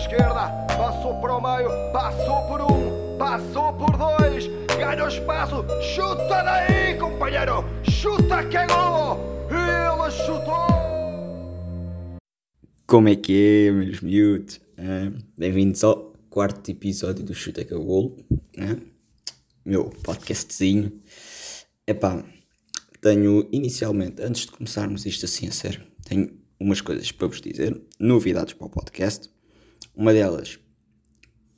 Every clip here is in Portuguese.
esquerda, passou para o meio, passou por um, passou por dois, ganha o espaço, chuta daí, companheiro, chuta que é golo, ele chutou. Como é que é, meus miúdos? Bem-vindos ao quarto episódio do Chuta que é Golo, meu podcastzinho. Epá, tenho inicialmente, antes de começarmos isto assim a sério, tenho umas coisas para vos dizer, novidades para o podcast. Uma delas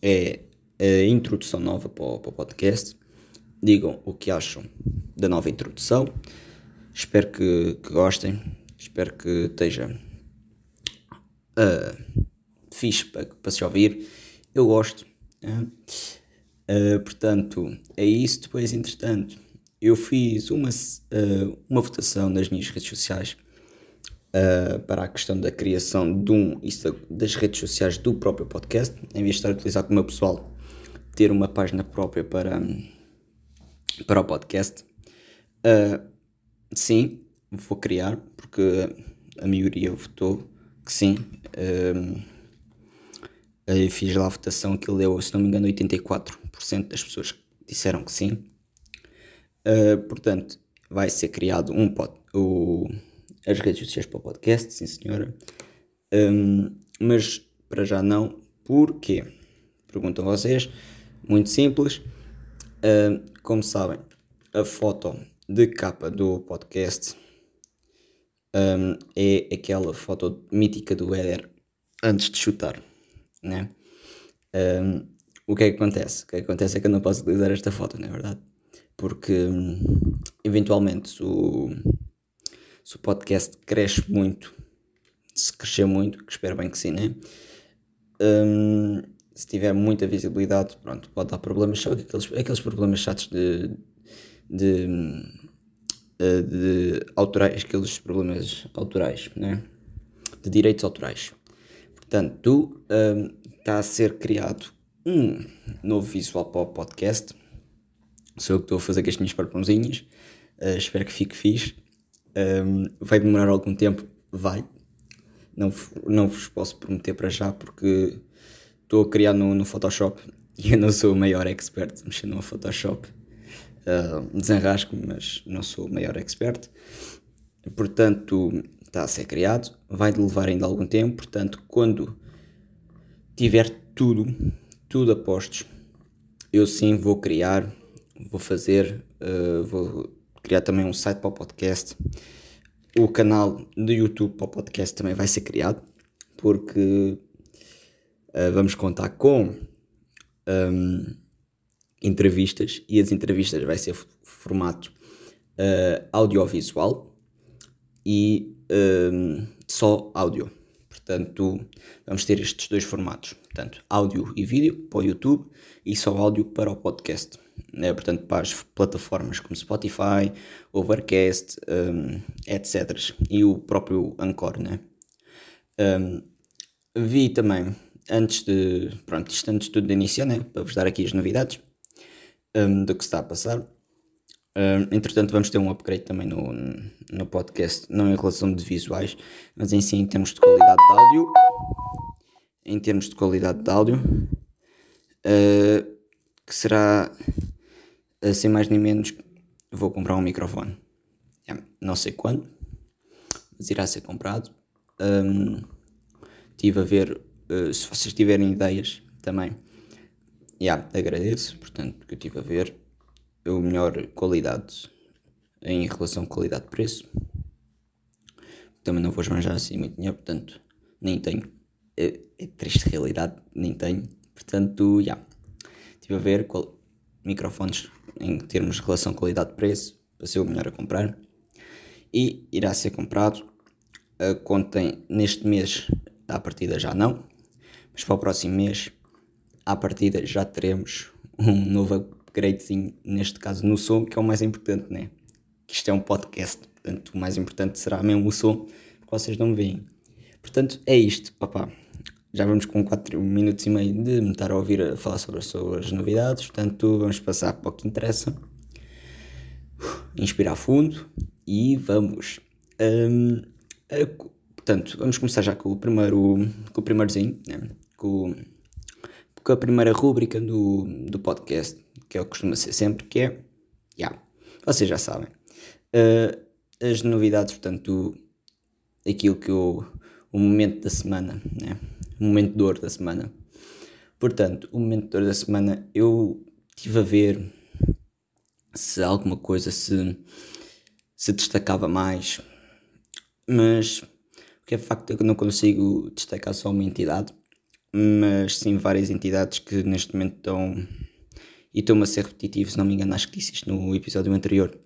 é a introdução nova para o, para o podcast. Digam o que acham da nova introdução. Espero que, que gostem. Espero que esteja uh, fixe para, para se ouvir. Eu gosto. né? Uh, portanto, é isso. Depois, entretanto, eu fiz uma, uh, uma votação nas minhas redes sociais uh, para a questão da criação de um, isso, das redes sociais do próprio podcast, em vez de estar a utilizar como meu pessoal, ter uma página própria para, para o podcast. Uh, sim, vou criar, porque a maioria votou que sim. Uh, eu fiz lá a votação que deu, se não me engano, 84% das pessoas disseram que sim. Uh, portanto, vai ser criado um o, as redes sociais para o podcast, sim senhora. Um, mas para já não. Porquê? Perguntam vocês. Muito simples. Uh, como sabem, a foto de capa do podcast um, é aquela foto mítica do Éder antes de chutar, né? Um, o que é que acontece? O que, é que acontece é que eu não posso utilizar esta foto, não é verdade? Porque hum, eventualmente o, se o podcast cresce muito, se crescer muito, que espero bem que sim, né? Hum, se tiver muita visibilidade, pronto, pode dar problemas, só aqueles, aqueles problemas chatos de, de, eh, de autorais, aqueles problemas autorais, né? De direitos autorais. Portanto, hum, está a ser criado um novo visual para o podcast. Sou eu que estou a fazer com as minhas parpãozinhas. Uh, espero que fique fixe. Um, vai demorar algum tempo? Vai. Não, não vos posso prometer para já porque estou a criar no, no Photoshop e eu não sou o maior expert mexer no Photoshop. Uh, desenrasco, mas não sou o maior expert. Portanto, está a ser criado. Vai levar ainda algum tempo. Portanto, quando tiver tudo, tudo a postos, eu sim vou criar, vou fazer, uh, vou criar também um site para o podcast. O canal do YouTube para o podcast também vai ser criado, porque uh, vamos contar com um, entrevistas e as entrevistas vai ser formato uh, audiovisual e um, só áudio. Portanto, vamos ter estes dois formatos. Portanto, áudio e vídeo para o YouTube e só áudio para o podcast. Né? Portanto, para as plataformas como Spotify, Overcast, um, etc. E o próprio Anchor, né? Um, vi também, antes de, pronto, isto antes de tudo iniciar, né? Para vos dar aqui as novidades um, do que está a passar. Um, entretanto, vamos ter um upgrade também no, no podcast, não em relação de visuais, mas em si em termos de qualidade de áudio. Em termos de qualidade de áudio, uh, que será, uh, sem mais nem menos, vou comprar um microfone. É, não sei quando, mas irá ser comprado. Um, a ver, uh, se vocês tiverem ideias também, yeah, agradeço, portanto, que eu estive a ver a melhor qualidade em relação qualidade-preço. Também não vou esbanjar assim muito dinheiro, portanto, nem tenho. É, é triste realidade, nem tenho. Portanto, já. Yeah. Estive a ver qual, microfones em termos de relação qualidade-preço, para ser o melhor a comprar. E irá ser comprado. Uh, contém neste mês, à partida já não, mas para o próximo mês, à partida já teremos um novo upgradezinho, neste caso no som, que é o mais importante, né? Que isto é um podcast, portanto o mais importante será mesmo o som, porque vocês não me veem. Portanto, é isto, opá. Já vamos com 4 minutos e meio de me estar a ouvir a falar sobre as suas novidades, portanto vamos passar para o que interessa. Inspirar fundo e vamos. Um, a, portanto, vamos começar já com o primeiro, com o primeirozinho, né? com, com a primeira rúbrica do, do podcast, que é o que costuma ser sempre, que é, yeah, vocês já sabem, uh, as novidades, portanto, aquilo que eu, o momento da semana, né? Momento de dor da semana. Portanto, o momento de dor da semana, eu estive a ver se alguma coisa se, se destacava mais, mas o que é facto é que eu não consigo destacar só uma entidade, mas sim várias entidades que neste momento estão. E estou-me a ser repetitivo, se não me engano, acho que disse isto no episódio anterior.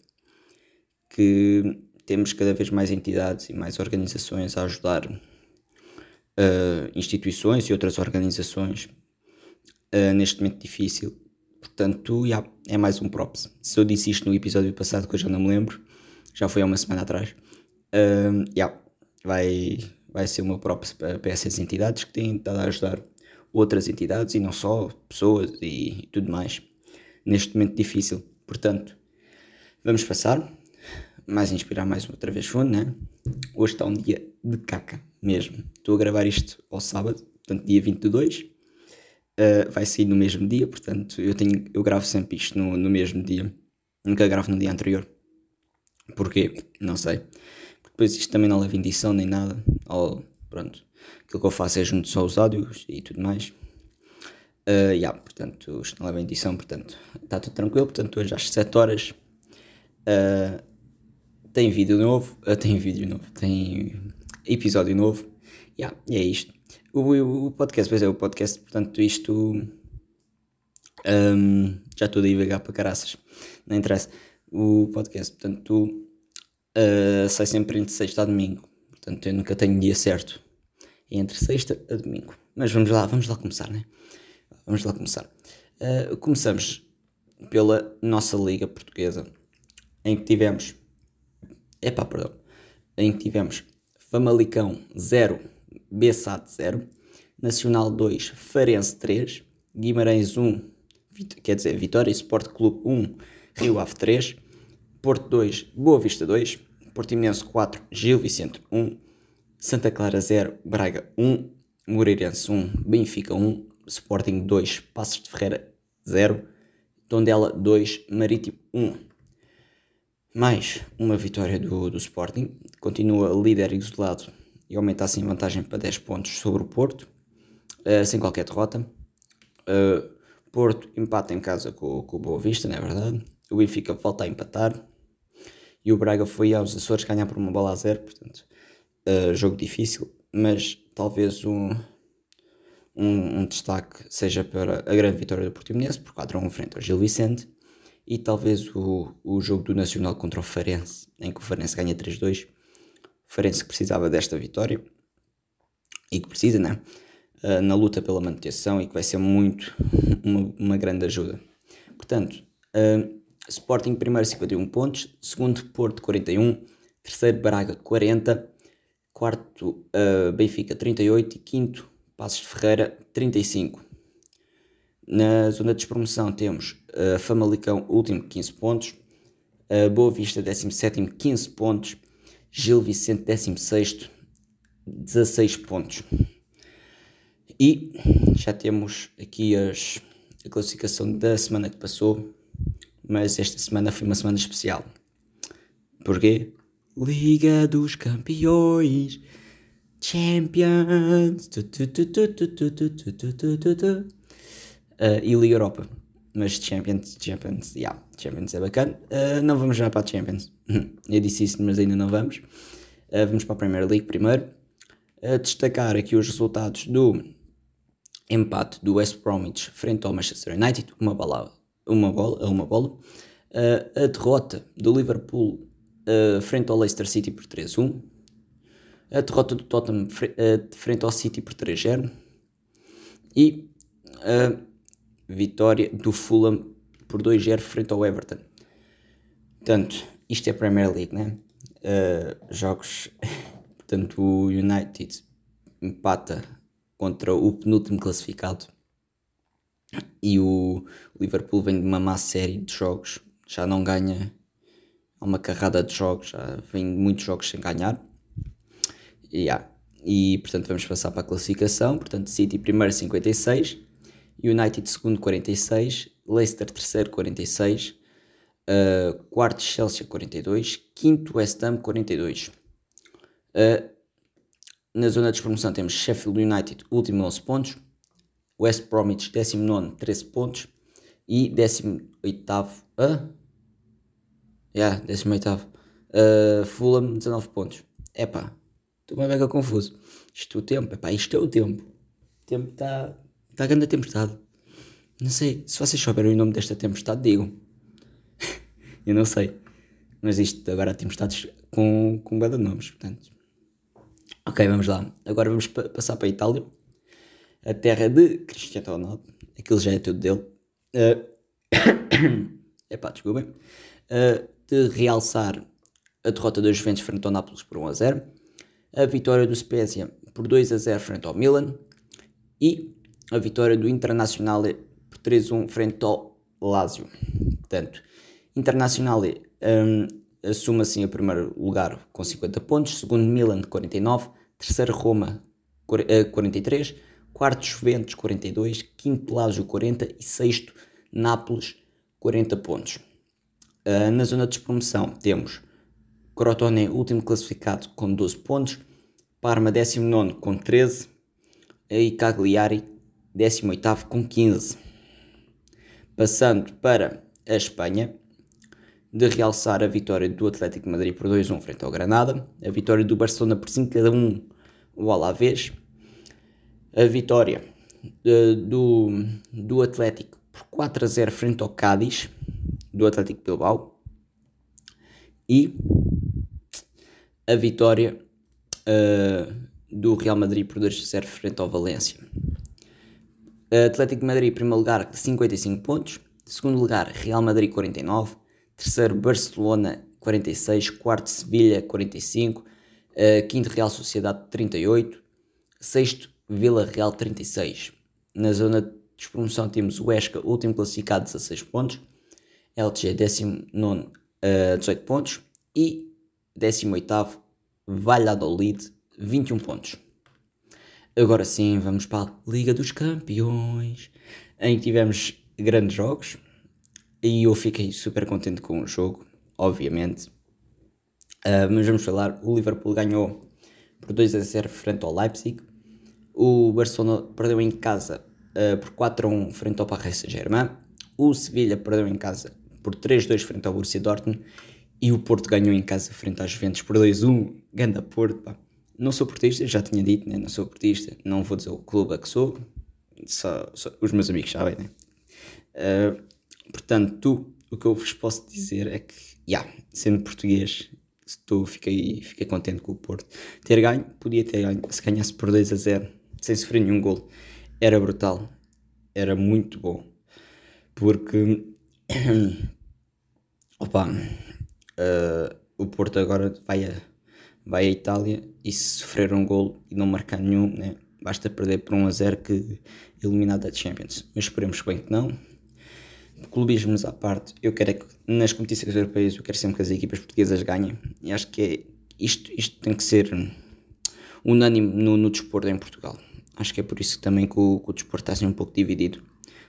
Que temos cada vez mais entidades e mais organizações a ajudar uh, instituições e outras organizações uh, neste momento difícil. Portanto, yeah, é mais um props. Se eu disse isto no episódio passado, que eu já não me lembro, já foi há uma semana atrás, uh, yeah, vai, vai ser o meu props para, para essas entidades que têm estado a ajudar outras entidades e não só pessoas e, e tudo mais neste momento difícil. Portanto, vamos passar mais inspirar mais outra vez fundo, né? Hoje está um dia de caca mesmo. Estou a gravar isto ao sábado, portanto, dia 22. Uh, ah, vai sair no mesmo dia, portanto, eu, tenho, eu gravo sempre isto no, no mesmo dia. Nunca gravo no dia anterior. Porquê? Não sei. Depois isto também não leva edição nem nada. Ou, pronto, aquilo que eu faço é junto só os áudios e tudo mais. Uh, yeah, portanto, isto não leva edição, portanto, está tudo tranquilo. Portanto, hoje às 7 horas. Uh, tem vídeo novo, uh, tem vídeo novo, tem episódio novo, yeah, e é isto. O, o, o, podcast, pois é, o podcast, portanto, isto um, já estou a divagar para caraças, não interessa. O podcast, portanto, uh, sai sempre entre sexta a domingo, portanto, eu nunca tenho dia certo entre sexta a domingo. Mas vamos lá, vamos lá começar, né? Vamos lá começar. Uh, começamos pela nossa Liga Portuguesa, em que tivemos Epá, perdão. Em que tivemos Famalicão 0, Bessat 0, Nacional 2, Farense 3, Guimarães 1, quer dizer, Vitória Sport Clube 1, Rio Ave 3, Porto 2, Boa Vista 2, Portimonense 4, Gil Vicente 1, Santa Clara 0, Braga 1, Moreirense 1, Benfica 1, Sporting 2, Passos de Ferreira 0, Tondela 2, Marítimo 1 mais uma vitória do, do Sporting, continua líder isolado e aumenta assim a vantagem para 10 pontos sobre o Porto, uh, sem qualquer derrota. Uh, Porto empata em casa com, com o Boa Vista, não é verdade? O Benfica volta a empatar e o Braga foi aos Açores ganhar por uma bola a zero, portanto, uh, jogo difícil, mas talvez um, um, um, destaque seja para a grande vitória do Portimonense por 4 a 1 frente ao Gil Vicente e talvez o, o jogo do Nacional contra o Farense, em que o Farense ganha 3-2. O Farense que precisava desta vitória e que precisa, né? Uh, na luta pela manutenção e que vai ser muito uma, uma grande ajuda. Portanto, uh, Sporting primeiro 51 pontos, segundo Porto 41, terceiro Braga 40, quarto uh, Benfica 38 e quinto Passos de Ferreira 35. Na zona de despromoção temos uh, Famalicão, último, 15 pontos. Uh, Boa Vista, 17, 15 pontos. Gil Vicente, 16, 16 pontos. E já temos aqui as, a classificação da semana que passou, mas esta semana foi uma semana especial. Porquê? Liga dos Campeões, Champions uh, e Liga Europa. Mas Champions, Champions, yeah, Champions é bacana. Uh, não vamos já para a Champions. Eu disse isso, mas ainda não vamos. Uh, vamos para a Premier League primeiro. destacar aqui os resultados do empate do West Bromwich frente ao Manchester United, uma bola, uma bola, uma bola. a derrota do Liverpool frente ao Leicester City por 3-1. A derrota do Tottenham frente ao City por 3-0. E vitória do Fulham por 2-0 frente ao Everton. Portanto, isto é Premier League, né? Uh, jogos. Portanto, o United empata contra o penúltimo classificado e o Liverpool vem de uma má série de jogos, já não ganha há uma carrada de jogos, já vem muitos jogos sem ganhar. E yeah, e portanto vamos passar para a classificação. Portanto, City primeiro 56, United segundo 46, Leicester terceiro 46, uh, quarto Chelsea 42, quinto West Ham 42. Uh, na zona de promoção temos Sheffield United último 11 pontos, West Bromwich 19 13 pontos e 18 uh, yeah, 18 uh, Fulham 19 pontos. Epá, estou mega confuso. Isto é o tempo, epá, isto é o tempo. O tempo está tá a grande tempestade. Não sei, se vocês souberem o nome desta tempestade, digam. Eu não sei. Mas isto agora há tempestades com, com de nomes, portanto. Ok, vamos lá. Agora vamos pa passar para a Itália. A terra de Cristiano Ronaldo. Aquilo já é tudo dele. Uh... Epá, desculpem. Uh, de realçar a derrota dos Juventus frente ao Nápoles por 1 a 0, a vitória do Spezia por 2 a 0 frente ao Milan e a vitória do Internacional por 3 a 1 frente ao Lazio. Portanto, Internacional um, assume assim o primeiro lugar com 50 pontos, segundo Milan 49, terceiro Roma 43, eh, quarto Juventus 42, quinto Lazio 40 e sexto Nápoles 40 pontos. Uh, na zona de despromoção temos Crotone, último classificado, com 12 pontos, Parma, 19 com 13 e Cagliari, 18 com 15. Passando para a Espanha, de realçar a vitória do Atlético Madrid por 2-1 frente ao Granada, a vitória do Barcelona por 5-1 o Alavés, a vitória uh, do, do Atlético por 4-0 frente ao Cádiz, do Atlético Bilbao e a vitória uh, do Real Madrid por 2-0 frente ao Valência. Atlético de Madrid, primeiro lugar, 55 pontos. Segundo lugar, Real Madrid, 49. Terceiro, Barcelona, 46. Quarto, Sevilha, 45. Uh, quinto, Real Sociedade, 38. Sexto, Vila Real, 36. Na zona de promoção temos o Esca, último classificado, 16 pontos. LG 19 uh, 18 pontos e 18 Valladolid 21 pontos. Agora sim, vamos para a Liga dos Campeões, em que tivemos grandes jogos e eu fiquei super contente com o jogo, obviamente. Uh, mas vamos falar: o Liverpool ganhou por 2 a 0 frente ao Leipzig, o Barcelona perdeu em casa uh, por 4 a 1 frente ao Paris Saint-Germain, o Sevilha perdeu em casa por 3-2 frente ao Borussia Dortmund e o Porto ganhou em casa frente às Juventus por 2-1. Ganda Porto, pá. Não sou portista, já tinha dito, né? não sou portista, não vou dizer o clube a que sou, só, só os meus amigos sabem, né? Uh, portanto, tu, o que eu vos posso dizer é que, yeah, sendo português, estou, fiquei, fiquei contente com o Porto. Ter ganho, podia ter ganho, se ganhasse por 2 a 0, sem sofrer nenhum gol, era brutal, era muito bom, porque Opa, uh, o Porto agora vai a, vai à Itália e se sofrer um gol e não marcar nenhum, né, basta perder por 1 a 0 que eliminado da Champions. Mas esperemos bem que não. Clubismos à parte, eu quero é que nas competições europeias eu quero sempre que as equipas portuguesas ganhem. E acho que é, isto, isto tem que ser unânime no, no desporto em Portugal. Acho que é por isso também que o, que o desporto está assim um pouco dividido,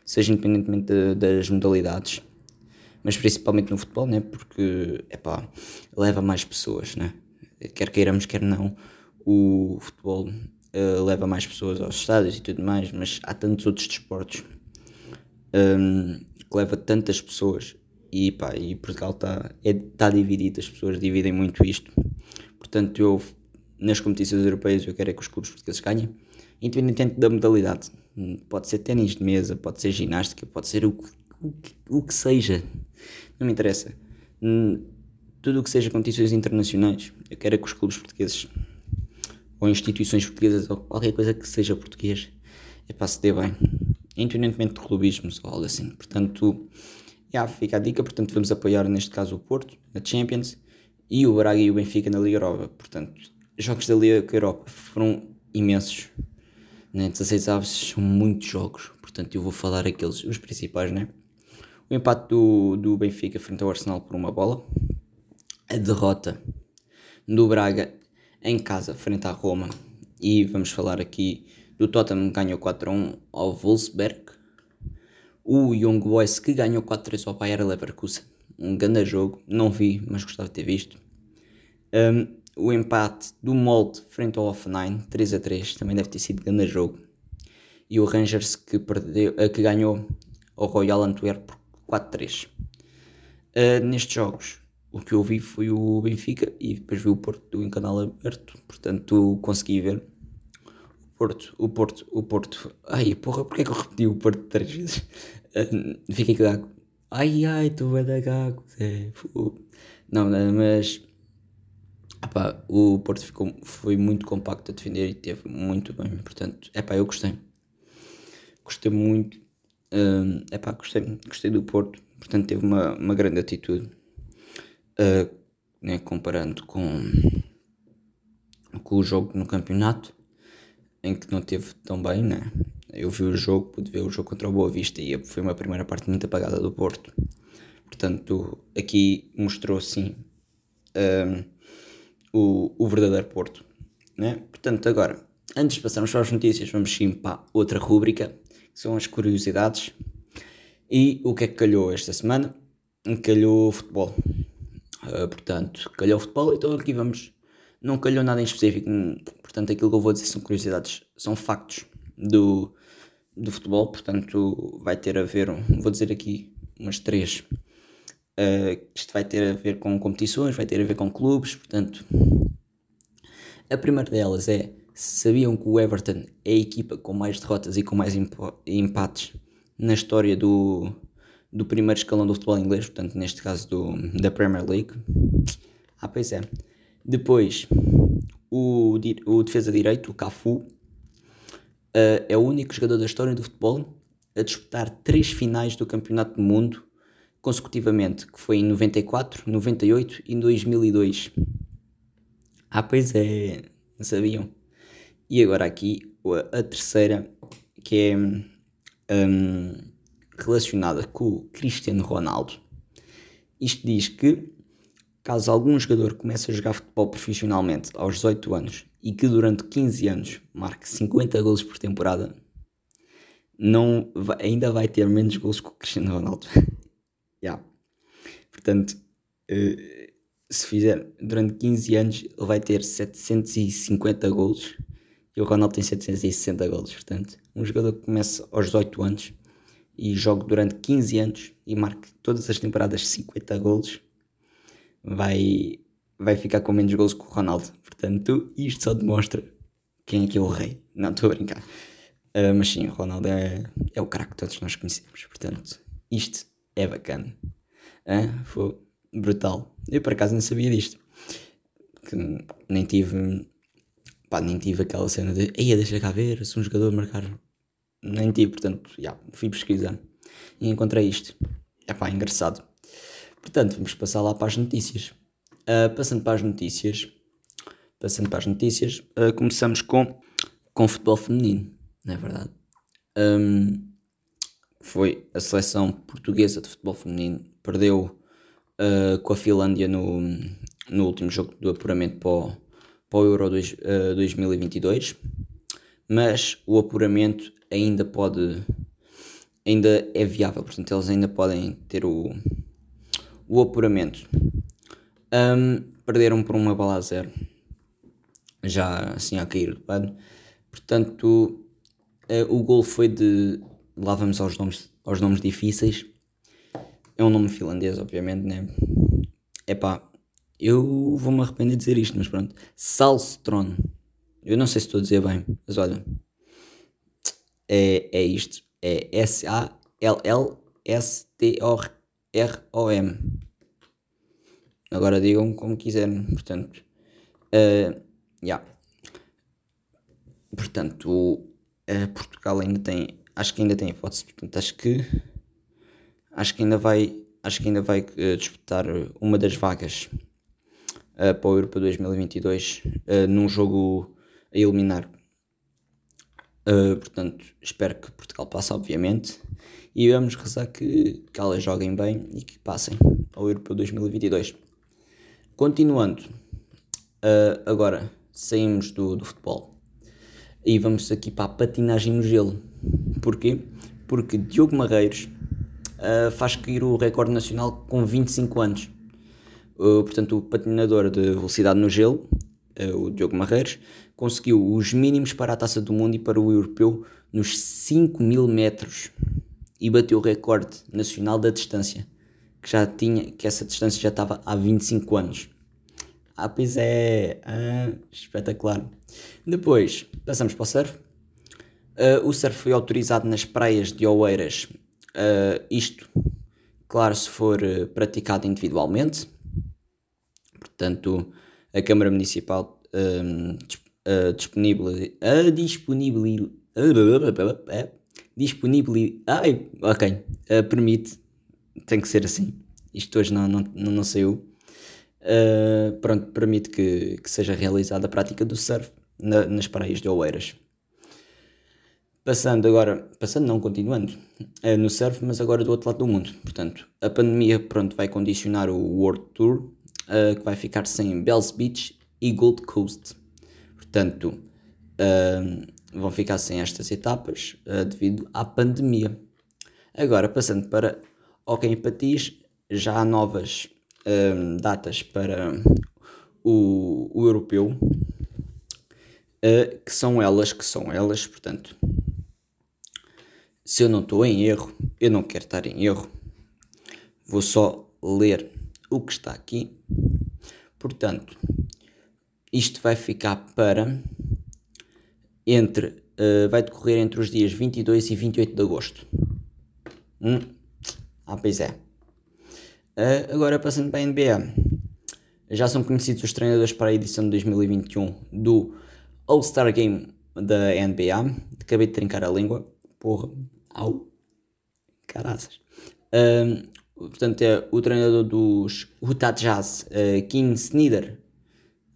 seja independentemente de, das modalidades mas principalmente no futebol, né? Porque, epá, leva mais pessoas, né? Quer queiramos, quer não, o futebol uh, leva mais pessoas aos estádios e tudo mais, mas há tantos outros desportos um, que leva tantas pessoas e, pá, e Portugal está é, tá dividido, as pessoas dividem muito isto. Portanto, eu nas competições europeias eu quero é que os clubes portugueses ganhem, independente da modalidade. Pode ser ténis de mesa, pode ser ginástica, pode ser o o o que seja. Não me interessa. Tudo o que seja competições internacionais, eu quero é que os clubes portugueses ou instituições portuguesas ou qualquer coisa que seja português é para se dê bem, independentemente de clubismos ou algo assim. Portanto, já fica a dica. Portanto, vamos apoiar neste caso o Porto na Champions e o Braga e o Benfica na Liga Europa. Portanto, jogos da Liga Europa foram imensos. Né? 16 aves são muitos jogos, portanto, eu vou falar aqueles, os principais, né? o empate do, do Benfica frente ao Arsenal por uma bola, a derrota do Braga em casa frente à Roma e vamos falar aqui do Tottenham que ganhou 4-1 ao Wolfsberg, o Young Boys que ganhou 4-3 ao Bayer Leverkusen, um grande jogo, não vi, mas gostava de ter visto. Um, o empate do Molde frente ao Offenheim, 3-3, também deve ter sido grande jogo. E o Rangers que, perdeu, uh, que ganhou ao Royal Antwerp por 4-3. Uh, nestes jogos, o que eu vi foi o Benfica e depois vi o Porto em canal aberto, portanto consegui ver o Porto, o Porto, o Porto. Ai, porra, porquê é que eu repeti o Porto três vezes? Fiquei gago. Ai, ai, tu vai dar gago. É, não, mas epá, o Porto ficou, foi muito compacto a defender e teve muito bem, portanto, epá, eu gostei. Gostei muito. Uh, epá, gostei, gostei do Porto, portanto teve uma, uma grande atitude uh, né, comparando com, com o jogo no campeonato, em que não teve tão bem, né? Eu vi o jogo, pude ver o jogo contra o Boa Vista e foi uma primeira parte muito apagada do Porto. Portanto, aqui mostrou sim um, o, o verdadeiro Porto. Né? Portanto, agora, antes de passarmos para as notícias, vamos sim para outra rúbrica, que são as curiosidades. E o que é que calhou esta semana? Calhou futebol. Uh, portanto, calhou futebol, então aqui vamos. Não calhou nada em específico, portanto, aquilo que eu vou dizer são curiosidades, são factos do, do futebol, portanto, vai ter a ver, vou dizer aqui umas três. Uh, isto vai ter a ver com competições, vai ter a ver com clubes, portanto. A primeira delas é: sabiam que o Everton é a equipa com mais derrotas e com mais empates na história do, do primeiro escalão do futebol inglês, portanto, neste caso do, da Premier League. Ah, pois é. Depois, o, o defesa direito, o Cafu, uh, é o único jogador da história do futebol a disputar três finais do Campeonato do Mundo consecutivamente, que foi em 94, 98 e 2002. Ah, pois é, não sabiam. E agora aqui a terceira, que é um, relacionada com o Cristiano Ronaldo. Isto diz que, caso algum jogador comece a jogar futebol profissionalmente aos 18 anos e que durante 15 anos marque 50 gols por temporada, não vai, ainda vai ter menos gols que o Cristiano Ronaldo. yeah. Portanto, uh, se fizer durante 15 anos, ele vai ter 750 gols e o Ronaldo tem 760 gols. Portanto, um jogador que começa aos 18 anos e jogo durante 15 anos e marque todas as temporadas 50 golos, vai, vai ficar com menos golos que o Ronaldo. Portanto, isto só demonstra quem é que é o rei. Não, estou a brincar. Uh, mas sim, o Ronaldo é, é o craque que todos nós conhecemos. Portanto, isto é bacana. Uh, foi brutal. Eu por acaso não sabia disto. Que nem tive. Pá, nem tive aquela cena de. Eia, deixa cá ver se um jogador marcar nem tive, portanto, já, fui pesquisar e encontrei isto. É pá, engraçado. Portanto, vamos passar lá para as notícias. Uh, passando para as notícias, passando para as notícias, uh, começamos com, com futebol feminino, não é verdade? Um, foi a seleção portuguesa de futebol feminino, perdeu uh, com a Finlândia no, no último jogo do apuramento para o, para o Euro dois, 2022, mas o apuramento ainda pode ainda é viável, portanto eles ainda podem ter o, o apuramento. Um, perderam por uma bala a zero, já assim a cair do pano. Portanto, uh, o gol foi de. Lá vamos aos nomes, aos nomes difíceis. É um nome finlandês, obviamente, né? Epá, eu vou-me arrepender de dizer isto, mas pronto. Salstron. Eu não sei se estou a dizer bem, mas olha, é, é isto. É S-A-L-L-S-T-R-O-M. Agora digam como quiserem. Portanto, uh, yeah. Portanto, uh, Portugal ainda tem. Acho que ainda tem hipótese. Portanto, acho que. Acho que ainda vai. Acho que ainda vai uh, disputar uma das vagas uh, para o Europa 2022 uh, num jogo a eliminar Uh, portanto, espero que Portugal passe, obviamente. E vamos rezar que, que elas joguem bem e que passem ao Europeu 2022. Continuando, uh, agora saímos do, do futebol. E vamos aqui para a patinagem no gelo. Porquê? Porque Diogo Marreiros uh, faz cair o recorde nacional com 25 anos. Uh, portanto, o patinador de velocidade no gelo, o Diogo Marreiros, conseguiu os mínimos para a taça do mundo e para o europeu nos 5 mil metros e bateu o recorde nacional da distância, que já tinha, que essa distância já estava há 25 anos. Ah, pois é, ah, espetacular. Depois, passamos para o surf. Uh, o surf foi autorizado nas praias de Oeiras, uh, isto, claro, se for uh, praticado individualmente. Portanto, a Câmara Municipal um, disponibil, a disponibil, disponibil, ai, ok, permite, tem que ser assim. Isto hoje não, não, não saiu. pronto, permite que, que seja realizada a prática do surf na, nas praias de Oeiras. Passando agora, passando não, continuando, é no surf, mas agora do outro lado do mundo. Portanto, a pandemia pronto, vai condicionar o World Tour, uh, que vai ficar sem Bells Beach e Gold Coast. Portanto, uh, vão ficar sem estas etapas uh, devido à pandemia. Agora, passando para Hockey em Patins, já há novas datas para o, o europeu, que são elas, que são elas, portanto, se eu não estou em erro, eu não quero estar em erro, vou só ler o que está aqui. Portanto, isto vai ficar para entre uh, vai decorrer entre os dias 22 e 28 de agosto. Hum? Ah, pois é. Uh, agora passando para a NBA. Já são conhecidos os treinadores para a edição de 2021 do All-Star Game da NBA. Acabei de trincar a língua. Porra, Au. Caraças. Um, portanto, é o treinador dos Utah Jazz, uh, King Snyder.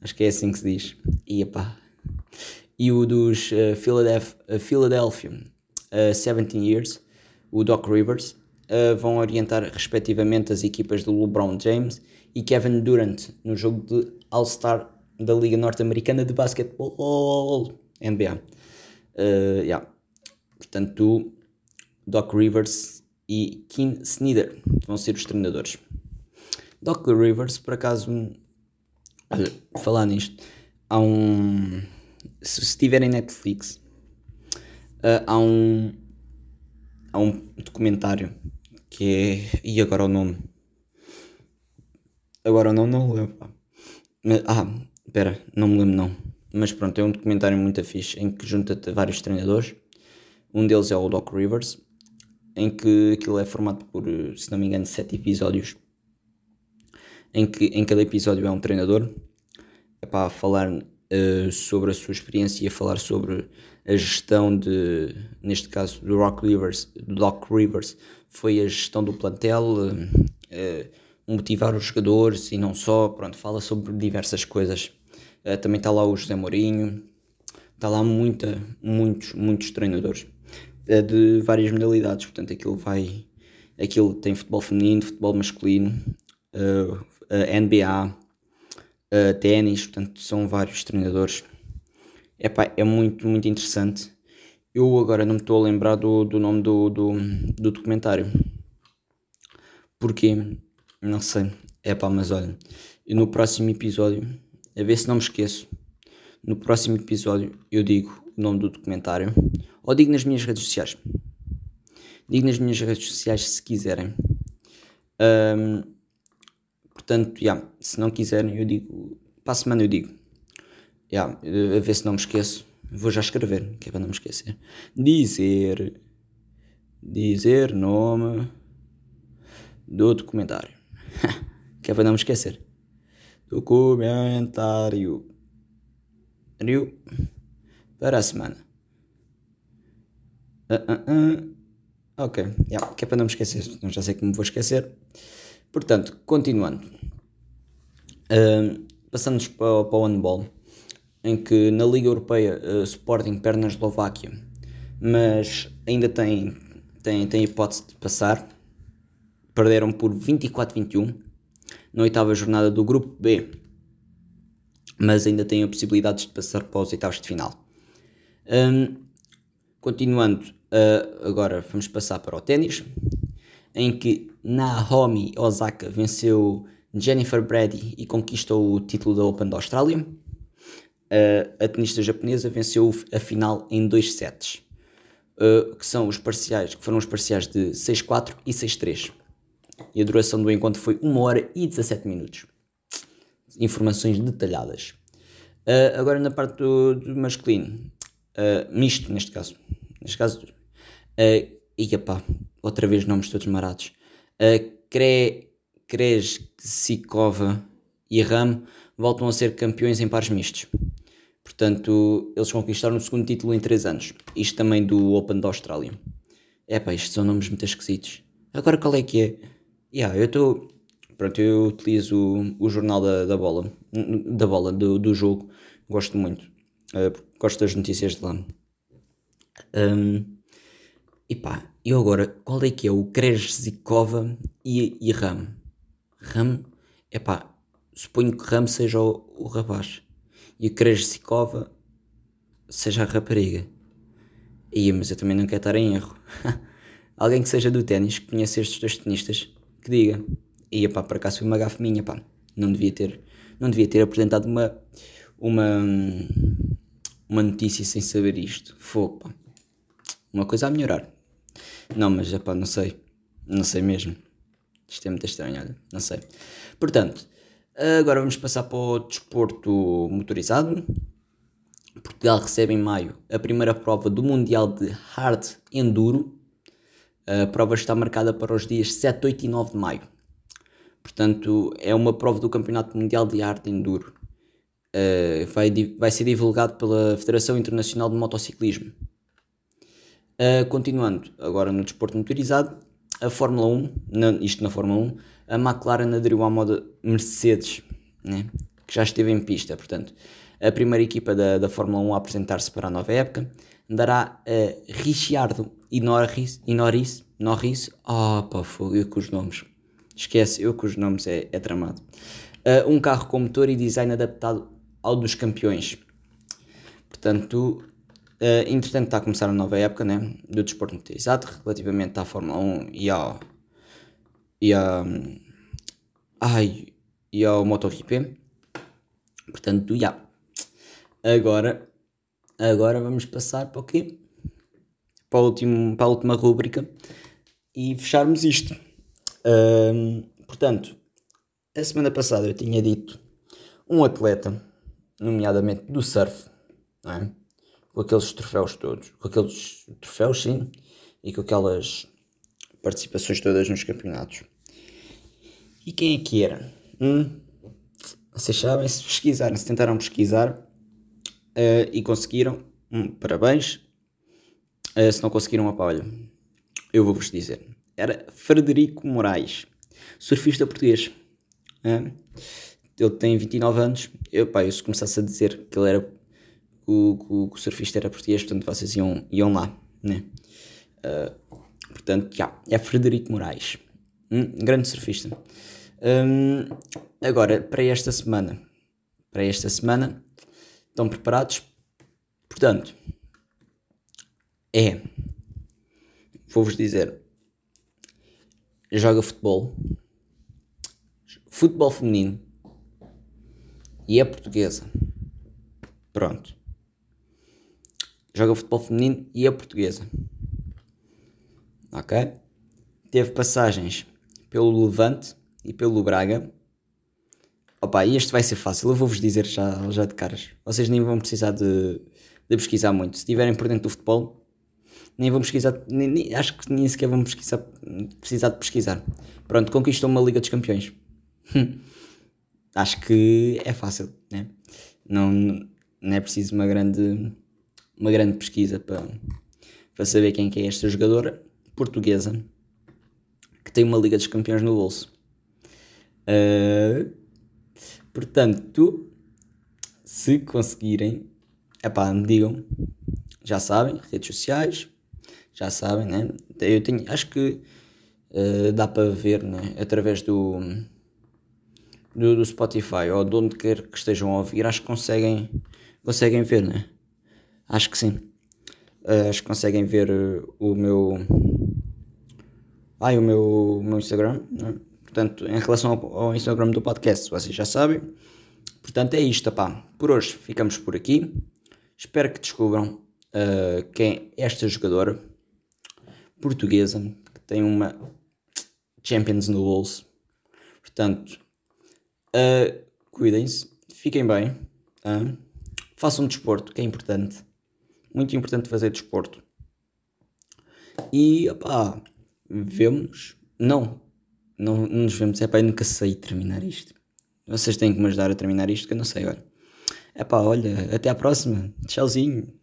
Acho que é assim que se diz. E, epá. e o dos uh, Philadelphia, Philadelphia uh, 17 Years, o Doc Rivers, uh, vão orientar respectivamente as equipas do LeBron James e Kevin Durant no jogo de All-Star da Liga Norte-Americana de Basquetebol NBA. Uh, yeah. Portanto, Doc Rivers e Kim Snyder vão ser os treinadores. Doc Rivers, por acaso, olha, falar nisto, há um. Se estiverem Netflix, uh, há um. Há um documentário que é. E agora o nome? Agora o nome não lembro. Ah, espera, não me lembro não. Mas pronto, é um documentário muito fixe em que junta vários treinadores. Um deles é o Doc Rivers em que aquilo é formado por, se não me engano, sete episódios, em que em cada episódio é um treinador é para falar uh, sobre a sua experiência e a falar sobre a gestão de, neste caso, do Rock Rivers, do Doc Rivers, foi a gestão do plantel, uh, motivar os jogadores e não só, pronto, fala sobre diversas coisas. Uh, também está lá o José Mourinho, está lá muita, muitos, muitos treinadores é de várias modalidades, portanto aquilo vai. Aquilo tem futebol feminino, futebol masculino, uh, uh, NBA, uh, ténis, portanto são vários treinadores. Epá, é muito, muito interessante. Eu agora não me estou a lembrar do, do nome do, do, do documentário. Porquê? Não sei. É pá, mas olha, no próximo episódio, a ver se não me esqueço, no próximo episódio eu digo nome do documentário ou digo nas minhas redes sociais. Digo nas minhas redes sociais se quiserem. Um, portanto, yeah, se não quiserem, eu digo. Para a semana eu digo. Yeah, a ver se não me esqueço. Vou já escrever, que é para não me esquecer. Dizer. Dizer nome do documentário. que é para não me esquecer. Documentário. Para a semana. Uh, uh, uh. Ok, yeah, que é para não me esquecer, não já sei que me vou esquecer. Portanto, continuando. Uh, passamos para, para o handball, em que na Liga Europeia uh, Sporting perde na Eslováquia, mas ainda tem, tem, tem hipótese de passar. Perderam por 24-21 na oitava jornada do Grupo B, mas ainda têm a possibilidade de passar para os oitavos de final. Um, continuando, uh, agora vamos passar para o ténis, em que Naomi Osaka venceu Jennifer Brady e conquistou o título da Open da Austrália. Uh, a tenista japonesa venceu a final em dois sets, uh, que são os parciais, que foram os parciais de 6-4 e 6-3. E a duração do encontro foi 1 hora e 17 minutos. Informações detalhadas. Uh, agora na parte do, do masculino, misto neste caso. Neste caso, uh, e pá, outra vez nomes todos marados. Uh, Cre Krejcikova e Ram voltam a ser campeões em pares mistos. Portanto, eles conquistaram o segundo título em 3 anos. Isto também do Open da Austrália. É pá, estes são nomes muito esquisitos. Agora qual é que é? Yeah, eu estou. Pronto, eu utilizo o, o jornal da, da bola, da bola, do, do jogo. Gosto muito. Uh, gosto das notícias de lá. Um, e pá, e agora, qual é que é o Krejcikova e, e Ram? Ram, é pá, suponho que Ram seja o, o rapaz e o Krejcikova seja a rapariga. Ia, mas eu também não quero estar em erro. Alguém que seja do ténis, que conheça estes dois tenistas, que diga. Ia pá, por acaso foi uma gafe minha, pá. Não devia ter, não devia ter apresentado uma, uma, uma notícia sem saber isto. Fogo. Uma coisa a melhorar. Não, mas, pá, não sei. Não sei mesmo. Isto é muito estranho, olha, não sei. Portanto, agora vamos passar para o desporto motorizado. Portugal recebe em maio a primeira prova do Mundial de Hard Enduro. A prova está marcada para os dias 7, 8 e 9 de maio. Portanto, é uma prova do Campeonato Mundial de Hard Enduro. Uh, vai, vai ser divulgado pela Federação Internacional de Motociclismo. Uh, continuando, agora no desporto motorizado, a Fórmula 1, na, isto na Fórmula 1, a McLaren aderiu à moda Mercedes, né? que já esteve em pista, portanto, a primeira equipa da, da Fórmula 1 a apresentar-se para a nova época dará a Ricciardo e Norris, e Norris, Norris, oh pá, fogo, eu com os nomes, esquece, eu com os nomes é, é tramado, uh, um carro com motor e design adaptado ao dos campeões, portanto, Uh, entretanto, está a começar a nova época né, do desporto motorizado relativamente à Fórmula 1 e ao, e, a, ai, e ao MotoGP. Portanto, já. Agora, agora vamos passar para o quê? Para, o último, para a última rúbrica e fecharmos isto. Portanto, a semana passada eu tinha dito um atleta, nomeadamente do surf, é? com aqueles troféus todos, com aqueles troféus sim, e com aquelas participações todas nos campeonatos. E quem é que era? Hum, vocês sabem, se pesquisarem, se tentaram pesquisar uh, e conseguiram, hum, parabéns. Uh, se não conseguiram, opa, olha, eu vou-vos dizer. Era Frederico Moraes, surfista português. Uh, ele tem 29 anos. Eu, pá, eu se começasse a dizer que ele era o, o, o surfista era português, portanto vocês iam, iam lá, né? Uh, portanto, já, é Frederico Moraes, um grande surfista. Um, agora, para esta semana, para esta semana, estão preparados? Portanto, é, vou-vos dizer, joga futebol, futebol feminino e é portuguesa. Pronto joga futebol feminino e é portuguesa. Ok? Teve passagens pelo Levante e pelo Braga. Opa, e este vai ser fácil, eu vou-vos dizer já, já de caras. Vocês nem vão precisar de, de pesquisar muito. Se estiverem por dentro do futebol, nem vão pesquisar, nem, nem, acho que nem sequer vão pesquisar, precisar de pesquisar. Pronto, conquistou uma Liga dos Campeões. acho que é fácil, né? Não, não é preciso uma grande uma grande pesquisa para, para saber quem é esta jogadora portuguesa que tem uma Liga dos Campeões no bolso. Uh, portanto, se conseguirem, epá, me digam, já sabem, redes sociais, já sabem, né? Eu tenho, acho que uh, dá para ver, né? Através do, do, do, Spotify ou de onde quer que estejam a ouvir, acho que conseguem, conseguem ver, né? Acho que sim. Uh, acho que conseguem ver uh, o meu. Ai, o meu, o meu Instagram. Né? Portanto, em relação ao, ao, Instagram do podcast, vocês já sabem. Portanto, é isto, pá. Por hoje ficamos por aqui. Espero que descubram uh, quem é esta jogadora portuguesa que tem uma Champions no bolso. Portanto, cuidem-se, fiquem bem, façam desporto, que é importante muito importante fazer desporto. E, opá, vemos. Não, não, não nos vemos. É pá, eu nunca sei terminar isto. Vocês têm que me ajudar a terminar isto, que eu não sei, olha. É pá, olha, até à próxima. Tchauzinho.